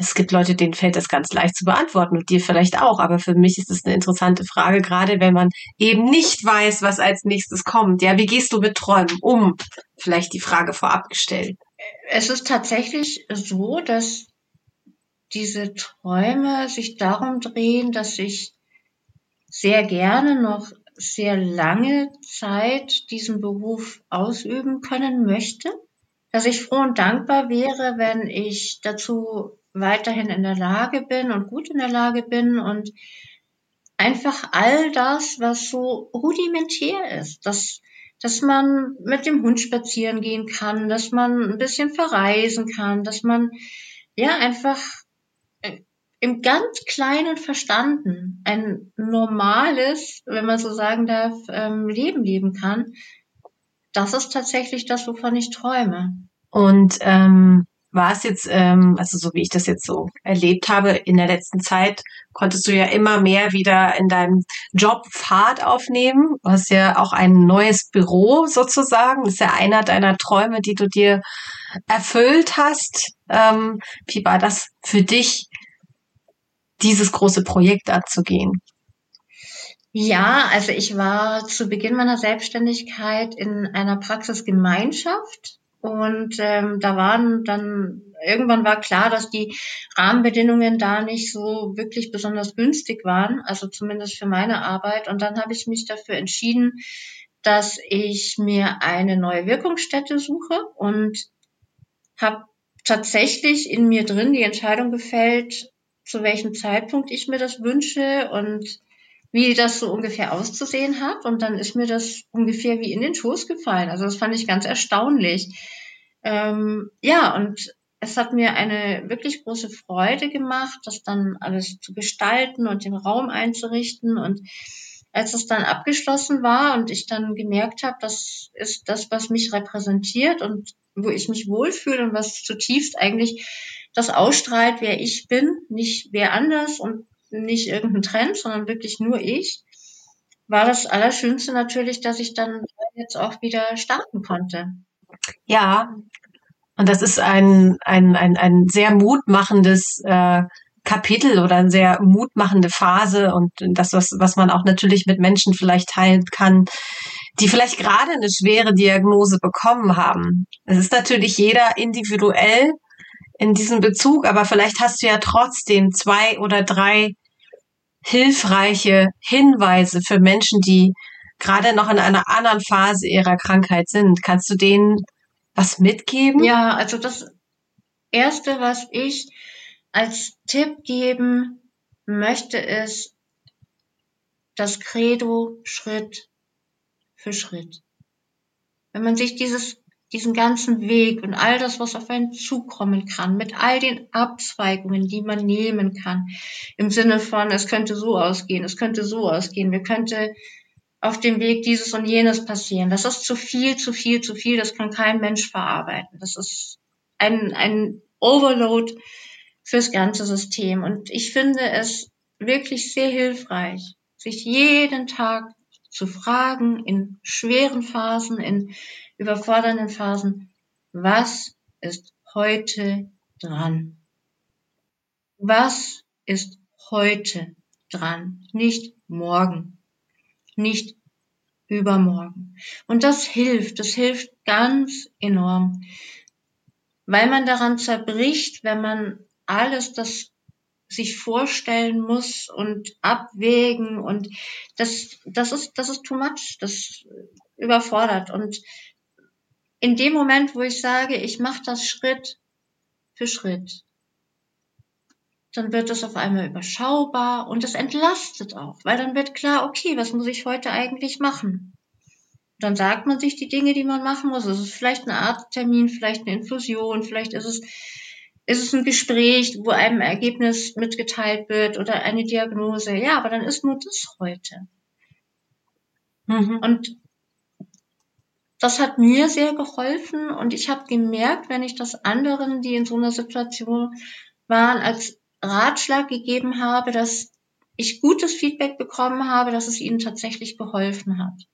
Speaker 2: es gibt Leute, denen fällt das ganz leicht zu beantworten und dir vielleicht auch. Aber für mich ist es eine interessante Frage, gerade wenn man eben nicht weiß, was als nächstes kommt. Ja, wie gehst du mit Träumen um? Vielleicht die Frage vorab gestellt.
Speaker 3: Es ist tatsächlich so, dass diese Träume sich darum drehen, dass ich sehr gerne noch sehr lange Zeit diesen Beruf ausüben können möchte, dass ich froh und dankbar wäre, wenn ich dazu weiterhin in der Lage bin und gut in der Lage bin und einfach all das, was so rudimentär ist, dass, dass man mit dem Hund spazieren gehen kann, dass man ein bisschen verreisen kann, dass man ja einfach äh, im ganz kleinen Verstanden ein normales, wenn man so sagen darf, ähm, Leben leben kann. Das ist tatsächlich das, wovon ich träume.
Speaker 2: Und ähm, war es jetzt, ähm, also so wie ich das jetzt so erlebt habe in der letzten Zeit, konntest du ja immer mehr wieder in deinem Job Fahrt aufnehmen. Du hast ja auch ein neues Büro sozusagen. Das ist ja einer deiner Träume, die du dir erfüllt hast. Ähm, wie war das für dich, dieses große Projekt anzugehen?
Speaker 3: Ja, also ich war zu Beginn meiner Selbstständigkeit in einer Praxisgemeinschaft und ähm, da waren dann, irgendwann war klar, dass die Rahmenbedingungen da nicht so wirklich besonders günstig waren, also zumindest für meine Arbeit. Und dann habe ich mich dafür entschieden, dass ich mir eine neue Wirkungsstätte suche und habe tatsächlich in mir drin die Entscheidung gefällt, zu welchem Zeitpunkt ich mir das wünsche und wie das so ungefähr auszusehen hat. Und dann ist mir das ungefähr wie in den Schoß gefallen. Also das fand ich ganz erstaunlich. Ähm, ja, und es hat mir eine wirklich große Freude gemacht, das dann alles zu gestalten und den Raum einzurichten. Und als es dann abgeschlossen war und ich dann gemerkt habe, das ist das, was mich repräsentiert und wo ich mich wohlfühle und was zutiefst eigentlich das ausstrahlt, wer ich bin, nicht wer anders und nicht irgendein Trend, sondern wirklich nur ich, war das Allerschönste natürlich, dass ich dann jetzt auch wieder starten konnte.
Speaker 2: Ja, und das ist ein, ein, ein, ein sehr mutmachendes äh, Kapitel oder eine sehr mutmachende Phase und das, was, was man auch natürlich mit Menschen vielleicht teilen kann, die vielleicht gerade eine schwere Diagnose bekommen haben. Es ist natürlich jeder individuell in diesem Bezug, aber vielleicht hast du ja trotzdem zwei oder drei hilfreiche Hinweise für Menschen, die gerade noch in einer anderen Phase ihrer Krankheit sind. Kannst du denen was mitgeben?
Speaker 3: Ja, also das Erste, was ich als Tipp geben möchte, ist das Credo Schritt für Schritt. Wenn man sich dieses diesen ganzen Weg und all das, was auf einen zukommen kann, mit all den Abzweigungen, die man nehmen kann, im Sinne von, es könnte so ausgehen, es könnte so ausgehen, wir könnte auf dem Weg dieses und jenes passieren. Das ist zu viel, zu viel, zu viel, das kann kein Mensch verarbeiten. Das ist ein, ein Overload fürs ganze System. Und ich finde es wirklich sehr hilfreich, sich jeden Tag zu fragen, in schweren Phasen, in überfordernden Phasen, was ist heute dran? Was ist heute dran? Nicht morgen, nicht übermorgen. Und das hilft, das hilft ganz enorm, weil man daran zerbricht, wenn man alles das sich vorstellen muss und abwägen und das, das ist, das ist too much, das überfordert und in dem Moment, wo ich sage, ich mache das Schritt für Schritt, dann wird es auf einmal überschaubar und es entlastet auch, weil dann wird klar, okay, was muss ich heute eigentlich machen? Dann sagt man sich die Dinge, die man machen muss. Es ist vielleicht ein Arzttermin, vielleicht eine Infusion, vielleicht ist es, ist es ein Gespräch, wo einem Ergebnis mitgeteilt wird oder eine Diagnose. Ja, aber dann ist nur das heute. Mhm. Und das hat mir sehr geholfen und ich habe gemerkt, wenn ich das anderen, die in so einer Situation waren, als Ratschlag gegeben habe, dass ich gutes Feedback bekommen habe, dass es ihnen tatsächlich geholfen hat.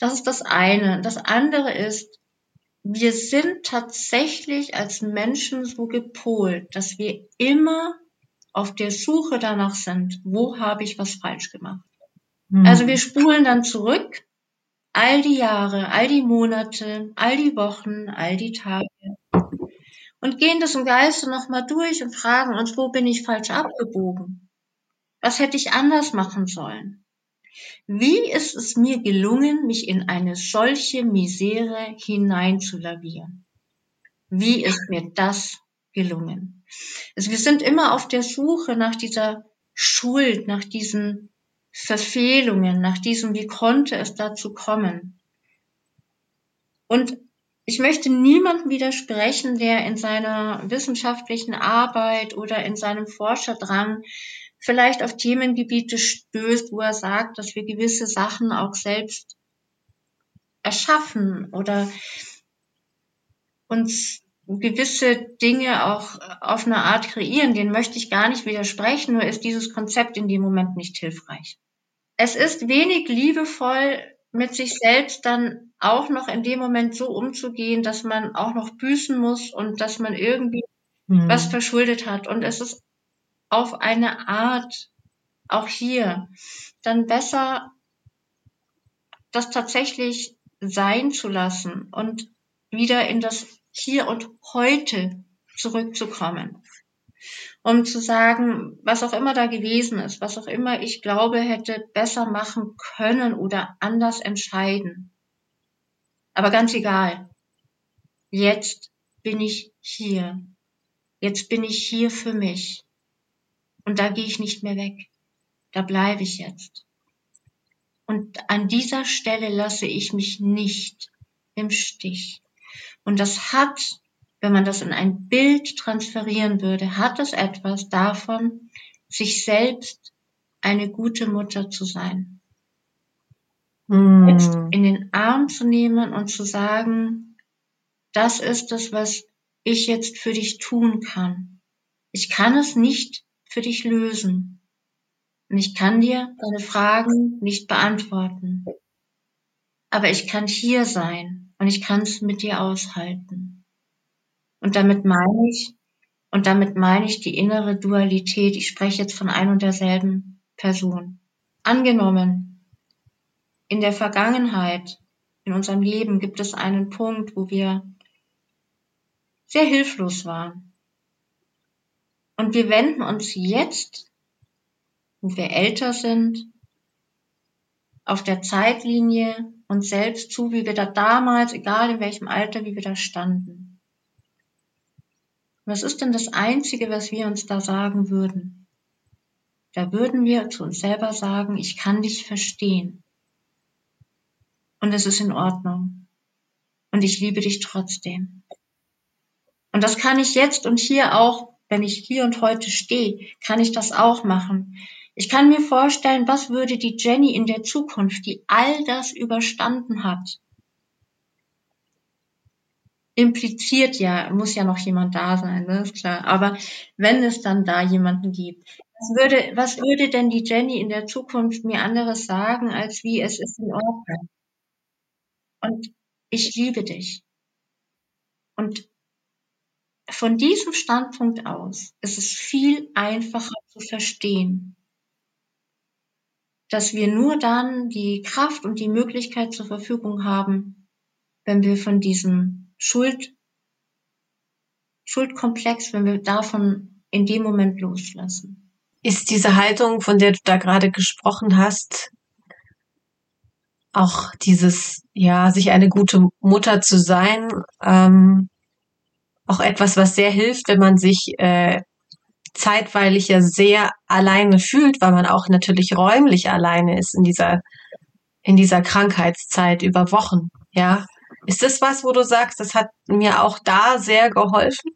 Speaker 3: Das ist das eine. Das andere ist, wir sind tatsächlich als Menschen so gepolt, dass wir immer auf der Suche danach sind, wo habe ich was falsch gemacht. Mhm. Also wir spulen dann zurück all die Jahre, all die Monate, all die Wochen, all die Tage und gehen das im Geiste nochmal durch und fragen uns, wo bin ich falsch abgebogen? Was hätte ich anders machen sollen? Wie ist es mir gelungen, mich in eine solche Misere hineinzulavieren? Wie ist mir das gelungen? Also wir sind immer auf der Suche nach dieser Schuld, nach diesen Verfehlungen, nach diesem, wie konnte es dazu kommen? Und ich möchte niemandem widersprechen, der in seiner wissenschaftlichen Arbeit oder in seinem Forscherdrang vielleicht auf Themengebiete stößt, wo er sagt, dass wir gewisse Sachen auch selbst erschaffen oder uns gewisse Dinge auch auf eine Art kreieren, den möchte ich gar nicht widersprechen, nur ist dieses Konzept in dem Moment nicht hilfreich es ist wenig liebevoll, mit sich selbst dann auch noch in dem Moment so umzugehen, dass man auch noch büßen muss und dass man irgendwie mhm. was verschuldet hat. Und es ist auf eine Art, auch hier, dann besser, das tatsächlich sein zu lassen und wieder in das Hier und Heute zurückzukommen um zu sagen, was auch immer da gewesen ist, was auch immer ich glaube, hätte besser machen können oder anders entscheiden. Aber ganz egal. Jetzt bin ich hier. Jetzt bin ich hier für mich. Und da gehe ich nicht mehr weg. Da bleibe ich jetzt. Und an dieser Stelle lasse ich mich nicht im Stich. Und das hat wenn man das in ein Bild transferieren würde, hat es etwas davon, sich selbst eine gute Mutter zu sein. Mm. Jetzt in den Arm zu nehmen und zu sagen, das ist es, was ich jetzt für dich tun kann. Ich kann es nicht für dich lösen. Und ich kann dir deine Fragen nicht beantworten. Aber ich kann hier sein und ich kann es mit dir aushalten. Und damit meine ich, und damit meine ich die innere Dualität. Ich spreche jetzt von ein und derselben Person. Angenommen, in der Vergangenheit, in unserem Leben gibt es einen Punkt, wo wir sehr hilflos waren. Und wir wenden uns jetzt, wo wir älter sind, auf der Zeitlinie uns selbst zu, wie wir da damals, egal in welchem Alter, wie wir da standen. Was ist denn das Einzige, was wir uns da sagen würden? Da würden wir zu uns selber sagen, ich kann dich verstehen. Und es ist in Ordnung. Und ich liebe dich trotzdem. Und das kann ich jetzt und hier auch, wenn ich hier und heute stehe, kann ich das auch machen. Ich kann mir vorstellen, was würde die Jenny in der Zukunft, die all das überstanden hat, impliziert ja, muss ja noch jemand da sein, ne, ist klar. Aber wenn es dann da jemanden gibt, was würde, was würde denn die Jenny in der Zukunft mir anderes sagen, als wie es ist in Ordnung? Und ich liebe dich. Und von diesem Standpunkt aus ist es viel einfacher zu verstehen, dass wir nur dann die Kraft und die Möglichkeit zur Verfügung haben, wenn wir von diesem Schuld, Schuldkomplex, wenn wir davon in dem Moment loslassen.
Speaker 2: Ist diese Haltung, von der du da gerade gesprochen hast, auch dieses, ja, sich eine gute Mutter zu sein, ähm, auch etwas, was sehr hilft, wenn man sich äh, zeitweilig ja sehr alleine fühlt, weil man auch natürlich räumlich alleine ist in dieser in dieser Krankheitszeit über Wochen. Ja, ist das was, wo du sagst, das hat mir auch da sehr geholfen?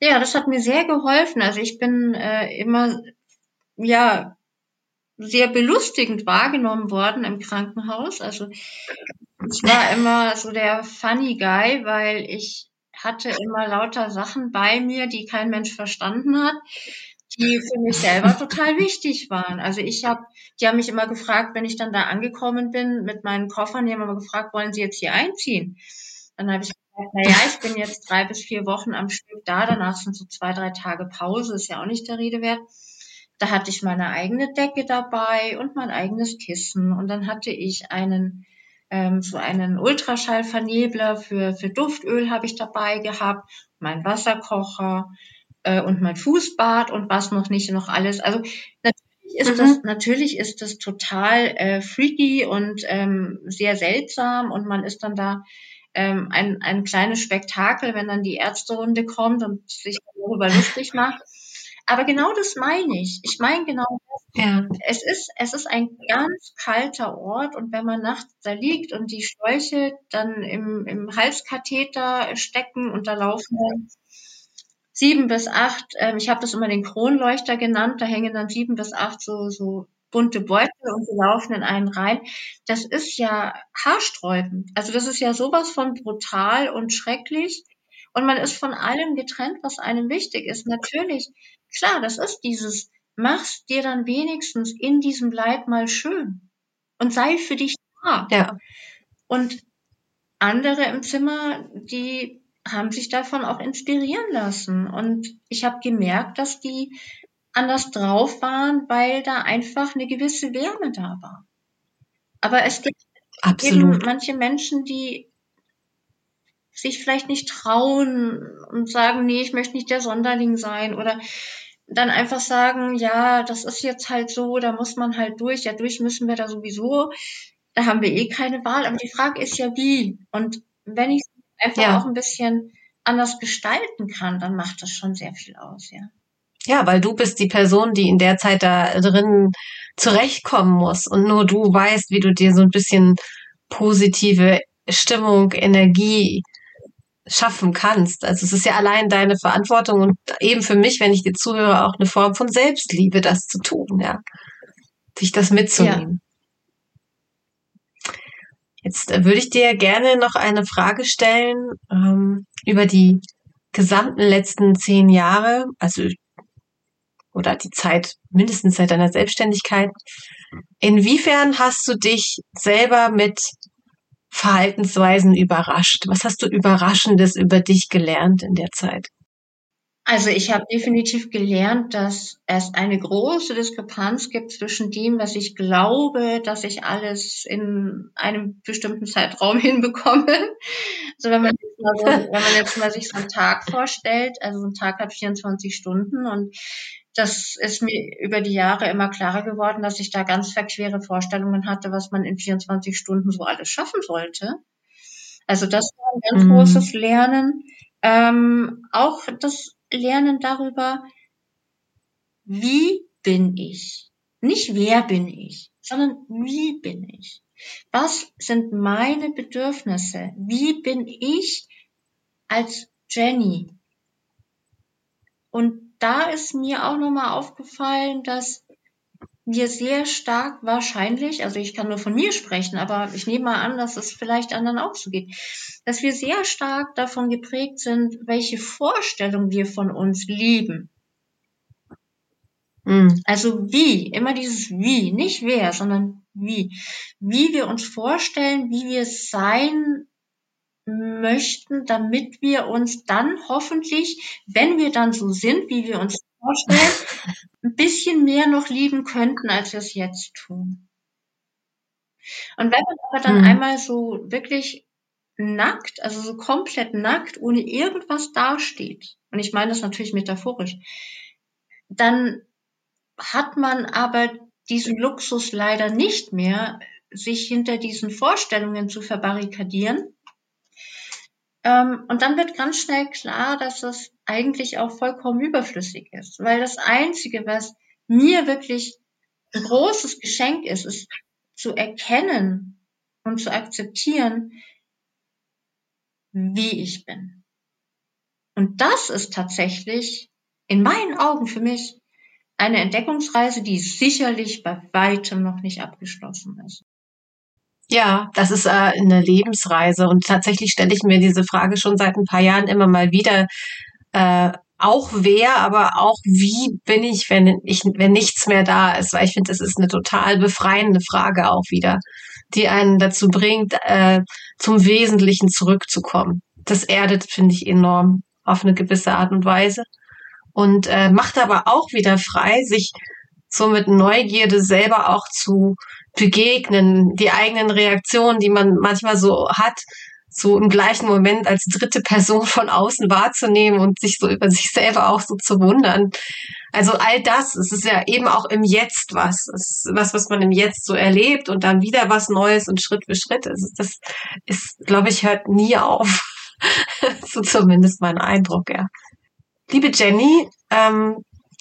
Speaker 3: Ja, das hat mir sehr geholfen. Also ich bin äh, immer ja sehr belustigend wahrgenommen worden im Krankenhaus. Also ich war immer so der funny Guy, weil ich hatte immer lauter Sachen bei mir, die kein Mensch verstanden hat, die für mich selber total wichtig waren. Also ich habe, die haben mich immer gefragt, wenn ich dann da angekommen bin mit meinen Koffern, die haben immer gefragt, wollen Sie jetzt hier einziehen? Dann habe ich gesagt, naja, ich bin jetzt drei bis vier Wochen am Stück da, danach sind so zwei, drei Tage Pause, ist ja auch nicht der Rede wert. Da hatte ich meine eigene Decke dabei und mein eigenes Kissen und dann hatte ich einen ähm, so einen Ultraschallvernebler für, für Duftöl habe ich dabei gehabt, mein Wasserkocher äh, und mein Fußbad und was noch nicht noch alles. Also natürlich ist mhm. das natürlich ist das total äh, freaky und ähm, sehr seltsam und man ist dann da ähm, ein, ein kleines Spektakel, wenn dann die Ärzterunde kommt und sich darüber lustig macht. Aber genau das meine ich. Ich meine genau das. Ja. Es ist, es ist ein ganz kalter Ort und wenn man nachts da liegt und die Schläuche dann im, im Halskatheter stecken und da laufen sieben bis acht, ähm, ich habe das immer den Kronleuchter genannt, da hängen dann sieben bis acht so, so bunte Beutel und die laufen in einen rein. Das ist ja haarsträubend. Also das ist ja sowas von brutal und schrecklich. Und man ist von allem getrennt, was einem wichtig ist. Natürlich Klar, das ist dieses, mach's dir dann wenigstens in diesem Leid mal schön und sei für dich da.
Speaker 2: Ja.
Speaker 3: Und andere im Zimmer, die haben sich davon auch inspirieren lassen. Und ich habe gemerkt, dass die anders drauf waren, weil da einfach eine gewisse Wärme da war. Aber es gibt Absolut. eben manche Menschen, die sich vielleicht nicht trauen und sagen, nee, ich möchte nicht der Sonderling sein oder dann einfach sagen, ja, das ist jetzt halt so, da muss man halt durch, ja, durch müssen wir da sowieso, da haben wir eh keine Wahl, aber die Frage ist ja wie. Und wenn ich einfach ja. auch ein bisschen anders gestalten kann, dann macht das schon sehr viel aus, ja.
Speaker 2: Ja, weil du bist die Person, die in der Zeit da drin zurechtkommen muss und nur du weißt, wie du dir so ein bisschen positive Stimmung, Energie schaffen kannst. Also es ist ja allein deine Verantwortung und eben für mich, wenn ich dir zuhöre, auch eine Form von Selbstliebe, das zu tun, ja. Sich das mitzunehmen. Jetzt äh, würde ich dir gerne noch eine Frage stellen ähm, über die gesamten letzten zehn Jahre, also oder die Zeit, mindestens seit deiner Selbstständigkeit. Inwiefern hast du dich selber mit Verhaltensweisen überrascht? Was hast du Überraschendes über dich gelernt in der Zeit?
Speaker 3: Also ich habe definitiv gelernt, dass es eine große Diskrepanz gibt zwischen dem, was ich glaube, dass ich alles in einem bestimmten Zeitraum hinbekomme. Also wenn man jetzt mal, so, wenn man jetzt mal sich so einen Tag vorstellt, also so ein Tag hat 24 Stunden und das ist mir über die Jahre immer klarer geworden, dass ich da ganz verquere Vorstellungen hatte, was man in 24 Stunden so alles schaffen sollte. Also das war ein ganz mhm. großes Lernen. Ähm, auch das Lernen darüber, wie bin ich? Nicht wer bin ich, sondern wie bin ich? Was sind meine Bedürfnisse? Wie bin ich als Jenny? Und da ist mir auch nochmal aufgefallen, dass wir sehr stark wahrscheinlich, also ich kann nur von mir sprechen, aber ich nehme mal an, dass es vielleicht anderen auch so geht, dass wir sehr stark davon geprägt sind, welche Vorstellung wir von uns lieben. Mhm. Also wie, immer dieses wie, nicht wer, sondern wie. Wie wir uns vorstellen, wie wir sein möchten, damit wir uns dann hoffentlich, wenn wir dann so sind, wie wir uns vorstellen, ein bisschen mehr noch lieben könnten, als wir es jetzt tun. Und wenn man aber dann hm. einmal so wirklich nackt, also so komplett nackt, ohne irgendwas dasteht, und ich meine das natürlich metaphorisch, dann hat man aber diesen Luxus leider nicht mehr, sich hinter diesen Vorstellungen zu verbarrikadieren. Ähm, und dann wird ganz schnell klar, dass das eigentlich auch vollkommen überflüssig ist, weil das Einzige, was mir wirklich ein großes Geschenk ist, ist zu erkennen und zu akzeptieren, wie ich bin. Und das ist tatsächlich in meinen Augen für mich eine Entdeckungsreise, die sicherlich bei weitem noch nicht abgeschlossen ist.
Speaker 2: Ja, das ist äh, eine Lebensreise und tatsächlich stelle ich mir diese Frage schon seit ein paar Jahren immer mal wieder. Äh, auch wer, aber auch wie bin ich, wenn ich, wenn nichts mehr da ist, weil ich finde, das ist eine total befreiende Frage auch wieder, die einen dazu bringt, äh, zum Wesentlichen zurückzukommen. Das erdet, finde ich, enorm auf eine gewisse Art und Weise und äh, macht aber auch wieder frei, sich so mit Neugierde selber auch zu begegnen, die eigenen Reaktionen, die man manchmal so hat, so im gleichen Moment als dritte Person von außen wahrzunehmen und sich so über sich selber auch so zu wundern. Also all das, es ist ja eben auch im Jetzt was. Es ist was, was man im Jetzt so erlebt und dann wieder was Neues und Schritt für Schritt. Also das ist, glaube ich, hört nie auf. so zumindest mein Eindruck, ja. Liebe Jenny, ähm,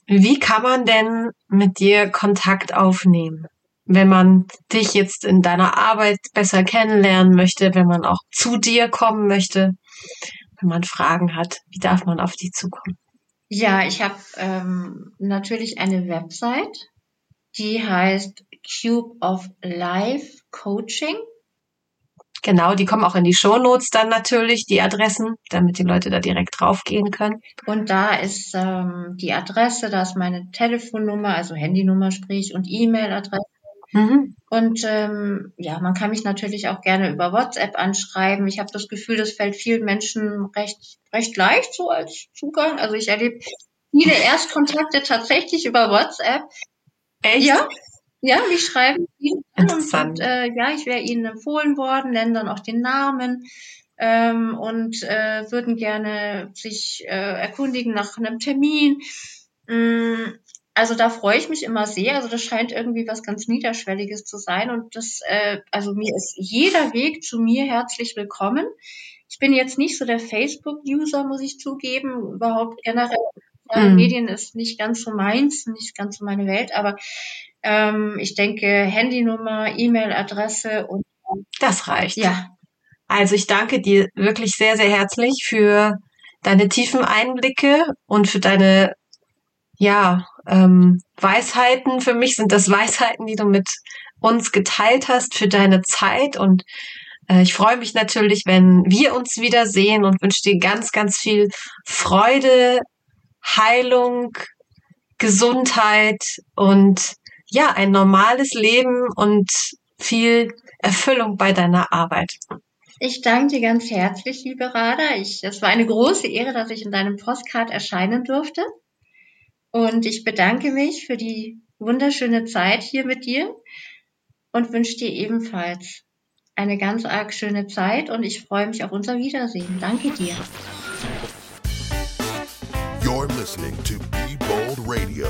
Speaker 2: wie kann man denn mit dir Kontakt aufnehmen? Wenn man dich jetzt in deiner Arbeit besser kennenlernen möchte, wenn man auch zu dir kommen möchte, wenn man Fragen hat, wie darf man auf dich zukommen?
Speaker 3: Ja, ich habe ähm, natürlich eine Website, die heißt Cube of Life Coaching.
Speaker 2: Genau, die kommen auch in die Shownotes dann natürlich, die Adressen, damit die Leute da direkt draufgehen können.
Speaker 3: Und da ist ähm, die Adresse, da ist meine Telefonnummer, also Handynummer sprich und E-Mail-Adresse. Mhm. Und ähm, ja, man kann mich natürlich auch gerne über WhatsApp anschreiben. Ich habe das Gefühl, das fällt vielen Menschen recht, recht leicht so als Zugang. Also ich erlebe viele Erstkontakte tatsächlich über WhatsApp.
Speaker 2: Echt?
Speaker 3: Ja, ja, die schreiben ihn an und, äh, ja, ich wäre ihnen empfohlen worden, nennen dann auch den Namen ähm, und äh, würden gerne sich äh, erkundigen nach einem Termin. Mm, also da freue ich mich immer sehr. Also das scheint irgendwie was ganz Niederschwelliges zu sein. Und das, äh, also mir ist jeder Weg zu mir herzlich willkommen. Ich bin jetzt nicht so der Facebook-User, muss ich zugeben. Überhaupt generell mhm. Medien ist nicht ganz so meins, nicht ganz so meine Welt, aber ähm, ich denke, Handynummer, E-Mail-Adresse und.
Speaker 2: Das reicht.
Speaker 3: Ja.
Speaker 2: Also ich danke dir wirklich sehr, sehr herzlich für deine tiefen Einblicke und für deine, ja, ähm, Weisheiten. Für mich sind das Weisheiten, die du mit uns geteilt hast, für deine Zeit und äh, ich freue mich natürlich, wenn wir uns wiedersehen und wünsche dir ganz, ganz viel Freude, Heilung, Gesundheit und ja, ein normales Leben und viel Erfüllung bei deiner Arbeit.
Speaker 3: Ich danke dir ganz herzlich, liebe Rada. Ich, es war eine große Ehre, dass ich in deinem Postcard erscheinen durfte. Und ich bedanke mich für die wunderschöne Zeit hier mit dir und wünsche dir ebenfalls eine ganz arg schöne Zeit und ich freue mich auf unser Wiedersehen. Danke dir. You're listening to Be Bold Radio.